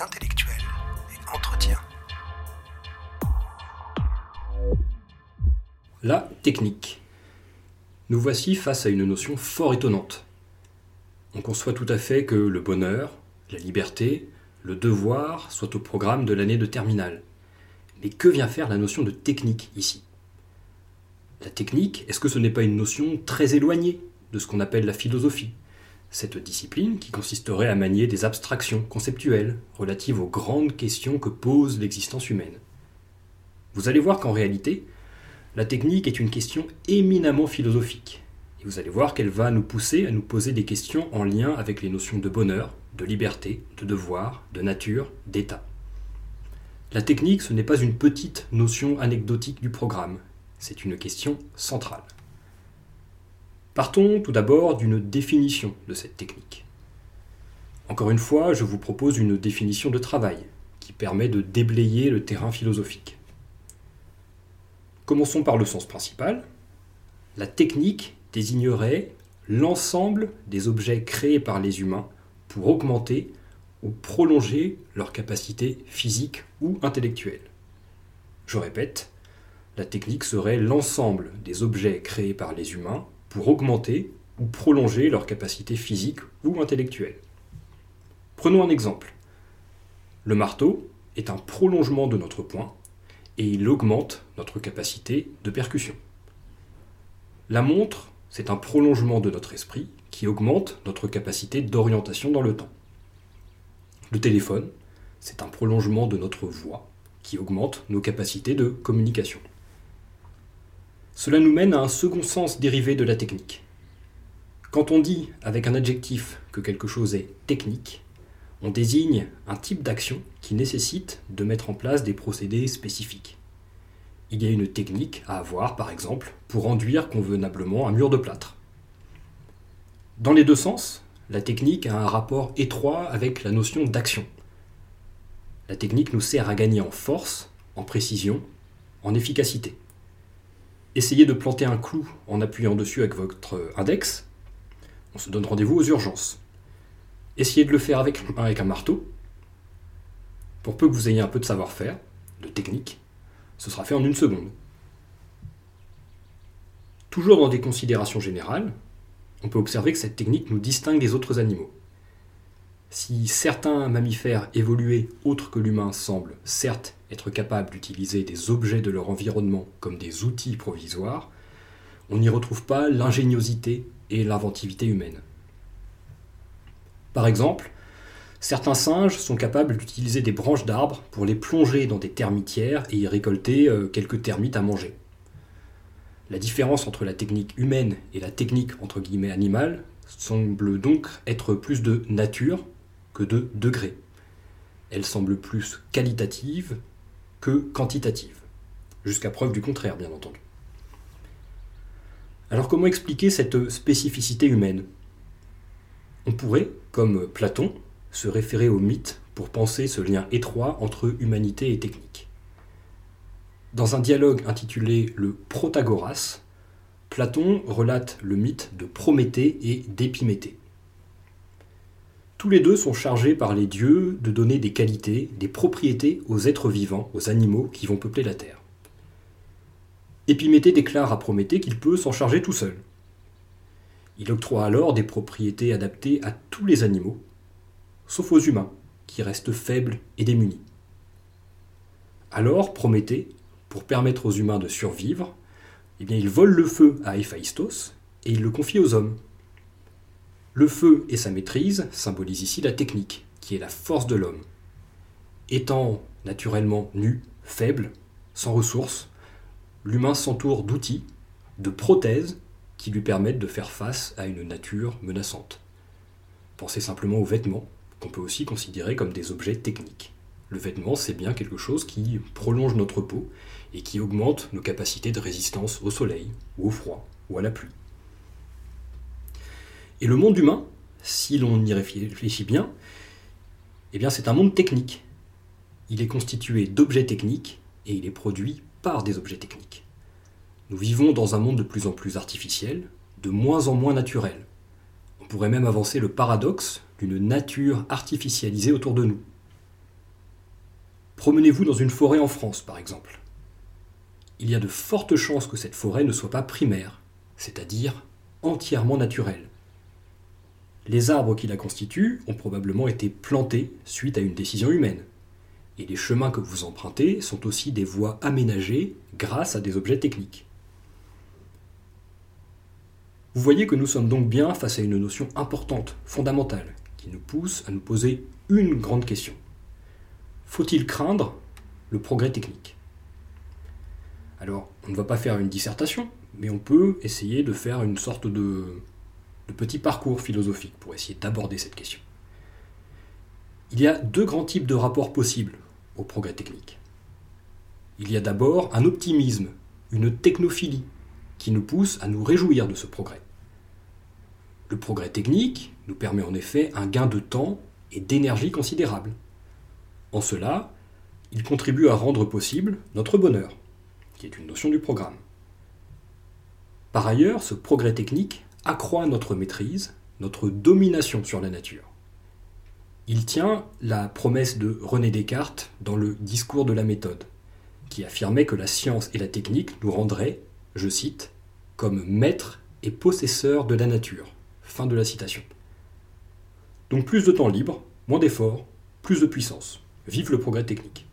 intellectuelle et entretien. La technique. Nous voici face à une notion fort étonnante. On conçoit tout à fait que le bonheur, la liberté, le devoir soient au programme de l'année de terminale. Mais que vient faire la notion de technique ici? La technique, est-ce que ce n'est pas une notion très éloignée de ce qu'on appelle la philosophie? Cette discipline qui consisterait à manier des abstractions conceptuelles relatives aux grandes questions que pose l'existence humaine. Vous allez voir qu'en réalité, la technique est une question éminemment philosophique. Et vous allez voir qu'elle va nous pousser à nous poser des questions en lien avec les notions de bonheur, de liberté, de devoir, de nature, d'état. La technique, ce n'est pas une petite notion anecdotique du programme, c'est une question centrale. Partons tout d'abord d'une définition de cette technique. Encore une fois, je vous propose une définition de travail qui permet de déblayer le terrain philosophique. Commençons par le sens principal. La technique désignerait l'ensemble des objets créés par les humains pour augmenter ou prolonger leur capacité physique ou intellectuelle. Je répète, la technique serait l'ensemble des objets créés par les humains pour augmenter ou prolonger leur capacité physique ou intellectuelle. Prenons un exemple. Le marteau est un prolongement de notre poing et il augmente notre capacité de percussion. La montre, c'est un prolongement de notre esprit qui augmente notre capacité d'orientation dans le temps. Le téléphone, c'est un prolongement de notre voix qui augmente nos capacités de communication. Cela nous mène à un second sens dérivé de la technique. Quand on dit avec un adjectif que quelque chose est technique, on désigne un type d'action qui nécessite de mettre en place des procédés spécifiques. Il y a une technique à avoir, par exemple, pour enduire convenablement un mur de plâtre. Dans les deux sens, la technique a un rapport étroit avec la notion d'action. La technique nous sert à gagner en force, en précision, en efficacité. Essayez de planter un clou en appuyant dessus avec votre index, on se donne rendez-vous aux urgences. Essayez de le faire avec, un marteau. Pour peu que vous ayez un peu de savoir-faire, de technique, ce sera fait en une seconde. Toujours dans des considérations générales, on peut observer que cette technique nous distingue des autres animaux. Si certains mammifères évolués autres que l'humain semblent certes être capables d'utiliser des objets de leur environnement comme des outils provisoires, on n'y retrouve pas l'ingéniosité et l'inventivité humaine. Par exemple, certains singes sont capables d'utiliser des branches d'arbres pour les plonger dans des termitières et y récolter euh, quelques termites à manger. La différence entre la technique humaine et la technique entre guillemets animale semble donc être plus de nature que de degré. Elle semble plus qualitative que quantitative. Jusqu'à preuve du contraire, bien entendu. Alors comment expliquer cette spécificité humaine? On pourrait, comme Platon, se référer au mythe pour penser ce lien étroit entre humanité et technique. Dans un dialogue intitulé Le Protagoras, Platon relate le mythe de Prométhée et d'Épiméthée. Tous les deux sont chargés par les dieux de donner des qualités, des propriétés aux êtres vivants, aux animaux qui vont peupler la Terre. Épiméthée déclare à Prométhée qu'il peut s'en charger tout seul. Il octroie alors des propriétés adaptées à tous les animaux, sauf aux humains, qui restent faibles et démunis. Alors Prométhée pour permettre aux humains de survivre, eh il vole le feu à Héphaïstos et il le confie aux hommes. Le feu et sa maîtrise symbolisent ici la technique, qui est la force de l'homme. Étant naturellement nu, faible, sans ressources, l'humain s'entoure d'outils, de prothèses qui lui permettent de faire face à une nature menaçante. Pensez simplement aux vêtements, qu'on peut aussi considérer comme des objets techniques. Le vêtement, c'est bien quelque chose qui prolonge notre peau et qui augmente nos capacités de résistance au soleil, au froid, ou à la pluie. Et le monde humain, si l'on y réfléchit bien, eh bien c'est un monde technique. Il est constitué d'objets techniques et il est produit par des objets techniques. Nous vivons dans un monde de plus en plus artificiel, de moins en moins naturel. On pourrait même avancer le paradoxe d'une nature artificialisée autour de nous. Promenez-vous dans une forêt en France, par exemple. Il y a de fortes chances que cette forêt ne soit pas primaire, c'est-à-dire entièrement naturelle. Les arbres qui la constituent ont probablement été plantés suite à une décision humaine. Et les chemins que vous empruntez sont aussi des voies aménagées grâce à des objets techniques. Vous voyez que nous sommes donc bien face à une notion importante, fondamentale, qui nous pousse à nous poser une grande question. Faut-il craindre le progrès technique? Alors, on ne va pas faire une dissertation, mais on peut essayer de faire une sorte de, de petit parcours philosophique pour essayer d'aborder cette question. Il y a deux grands types de rapports possibles au progrès technique. Il y a d'abord un optimisme, une technophilie, qui nous pousse à nous réjouir de ce progrès. Le progrès technique nous permet en effet un gain de temps et d'énergie considérable. En cela, il contribue à rendre possible notre bonheur, qui est une notion du programme. Par ailleurs, ce progrès technique accroît notre maîtrise, notre domination sur la nature. Il tient la promesse de René Descartes dans le Discours de la méthode, qui affirmait que la science et la technique nous rendraient, je cite, comme maîtres et possesseurs de la nature. Fin de la citation. Donc plus de temps libre, moins d'efforts, plus de puissance. Vive le progrès technique.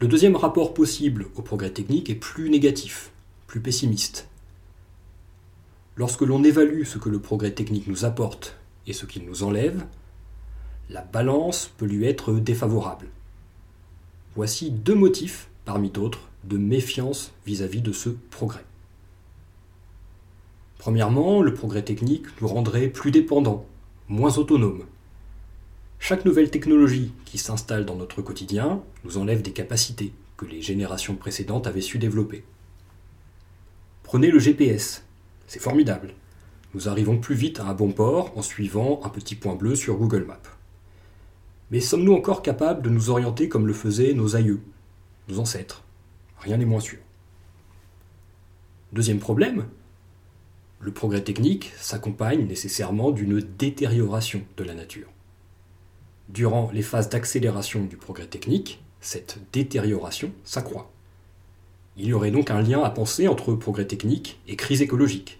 Le deuxième rapport possible au progrès technique est plus négatif, plus pessimiste. Lorsque l'on évalue ce que le progrès technique nous apporte et ce qu'il nous enlève, la balance peut lui être défavorable. Voici deux motifs, parmi d'autres, de méfiance vis-à-vis de ce progrès. Premièrement, le progrès technique nous rendrait plus dépendants, moins autonomes. Chaque nouvelle technologie qui s'installe dans notre quotidien nous enlève des capacités que les générations précédentes avaient su développer. Prenez le GPS, c'est formidable. Nous arrivons plus vite à un bon port en suivant un petit point bleu sur Google Maps. Mais sommes-nous encore capables de nous orienter comme le faisaient nos aïeux, nos ancêtres? Rien n'est moins sûr. Deuxième problème, le progrès technique s'accompagne nécessairement d'une détérioration de la nature. Durant les phases d'accélération du progrès technique, cette détérioration s'accroît. Il y aurait donc un lien à penser entre progrès technique et crise écologique.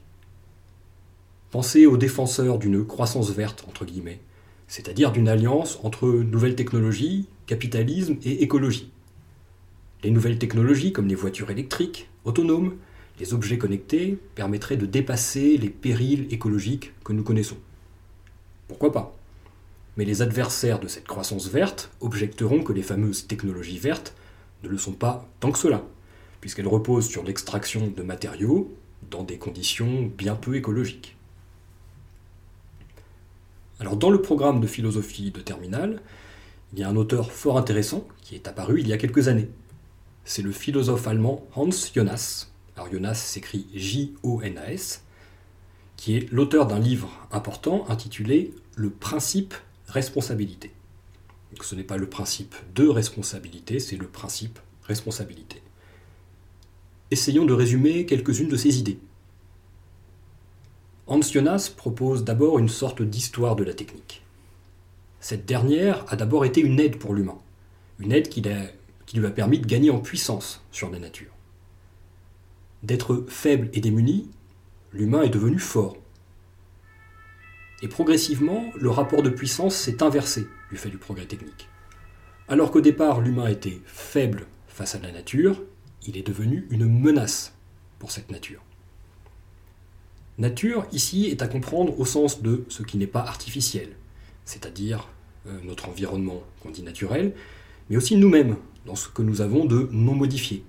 Pensez aux défenseurs d'une croissance verte, c'est-à-dire d'une alliance entre nouvelles technologies, capitalisme et écologie. Les nouvelles technologies comme les voitures électriques, autonomes, les objets connectés permettraient de dépasser les périls écologiques que nous connaissons. Pourquoi pas? Mais les adversaires de cette croissance verte objecteront que les fameuses technologies vertes ne le sont pas tant que cela, puisqu'elles reposent sur l'extraction de matériaux dans des conditions bien peu écologiques. Alors dans le programme de philosophie de terminale, il y a un auteur fort intéressant qui est apparu il y a quelques années. C'est le philosophe allemand Hans Jonas, alors Jonas s'écrit J-O-N-A-S, qui est l'auteur d'un livre important intitulé Le principe responsabilité. Donc ce n'est pas le principe de responsabilité, c'est le principe responsabilité. Essayons de résumer quelques-unes de ces idées. Hans Jonas propose d'abord une sorte d'histoire de la technique. Cette dernière a d'abord été une aide pour l'humain, une aide qui lui a permis de gagner en puissance sur la nature. D'être faible et démuni, l'humain est devenu fort. Et progressivement, le rapport de puissance s'est inversé du fait du progrès technique. Alors qu'au départ, l'humain était faible face à la nature, il est devenu une menace pour cette nature. Nature, ici, est à comprendre au sens de ce qui n'est pas artificiel, c'est-à-dire euh, notre environnement qu'on dit naturel, mais aussi nous-mêmes, dans ce que nous avons de non modifié.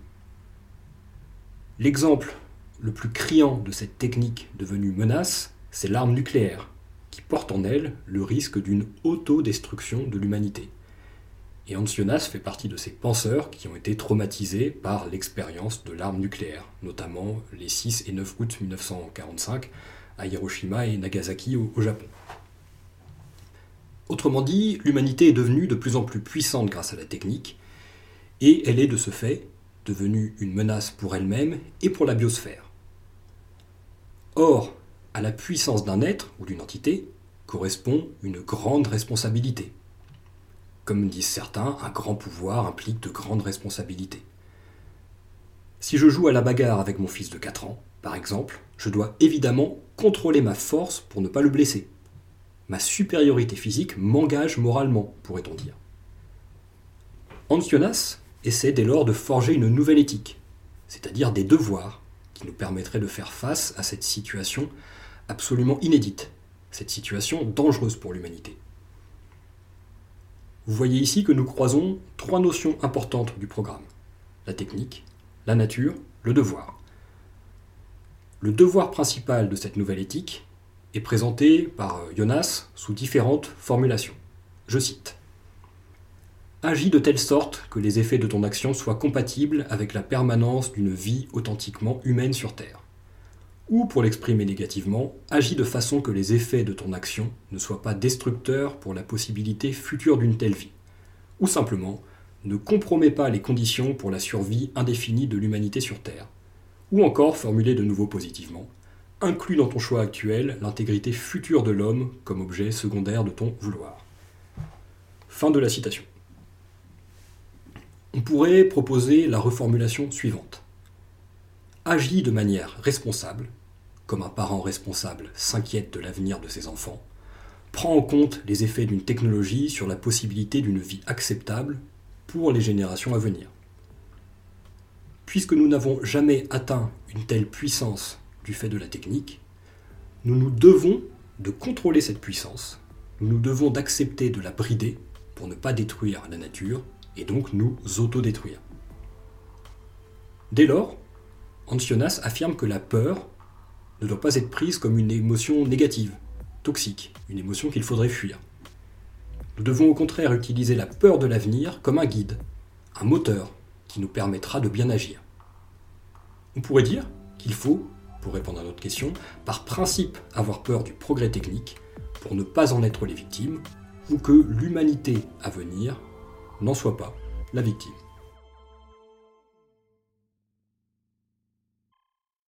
L'exemple le plus criant de cette technique devenue menace, c'est l'arme nucléaire, qui porte en elle le risque d'une autodestruction de l'humanité. Et Hans Jonas fait partie de ces penseurs qui ont été traumatisés par l'expérience de l'arme nucléaire, notamment les 6 et 9 août 1945 à Hiroshima et Nagasaki au, Japon. Autrement dit, l'humanité est devenue de plus en plus puissante grâce à la technique, et elle est de ce fait devenue une menace pour elle-même et pour la biosphère. Or, à la puissance d'un être ou d'une entité correspond une grande responsabilité. Comme disent certains, un grand pouvoir implique de grandes responsabilités. Si je joue à la bagarre avec mon fils de 4 ans, par exemple, je dois évidemment contrôler ma force pour ne pas le blesser. Ma supériorité physique m'engage moralement, pourrait-on dire. Ancionas essaie dès lors de forger une nouvelle éthique, c'est-à-dire des devoirs qui nous permettraient de faire face à cette situation absolument inédite, cette situation dangereuse pour l'humanité. Vous voyez ici que nous croisons trois notions importantes du programme. La technique, la nature, le devoir. Le devoir principal de cette nouvelle éthique est présenté par Jonas sous différentes formulations. Je cite Agis de telle sorte que les effets de ton action soient compatibles avec la permanence d'une vie authentiquement humaine sur Terre. Ou, pour l'exprimer négativement, agis de façon que les effets de ton action ne soient pas destructeurs pour la possibilité future d'une telle vie. Ou simplement, ne compromets pas les conditions pour la survie indéfinie de l'humanité sur Terre. Ou encore, formulé de nouveau positivement, inclus dans ton choix actuel l'intégrité future de l'homme comme objet secondaire de ton vouloir. Fin de la citation. On pourrait proposer la reformulation suivante. Agis de manière responsable, comme un parent responsable s'inquiète de l'avenir de ses enfants, prends en compte les effets d'une technologie sur la possibilité d'une vie acceptable pour les générations à venir. Puisque nous n'avons jamais atteint une telle puissance du fait de la technique, nous nous devons de contrôler cette puissance, nous nous devons d'accepter de la brider pour ne pas détruire la nature et donc nous autodétruire. Dès lors, Ancionas affirme que la peur ne doit pas être prise comme une émotion négative, toxique, une émotion qu'il faudrait fuir. Nous devons au contraire utiliser la peur de l'avenir comme un guide, un moteur qui nous permettra de bien agir. On pourrait dire qu'il faut, pour répondre à notre question, par principe avoir peur du progrès technique pour ne pas en être les victimes, ou que l'humanité à venir n'en soit pas la victime.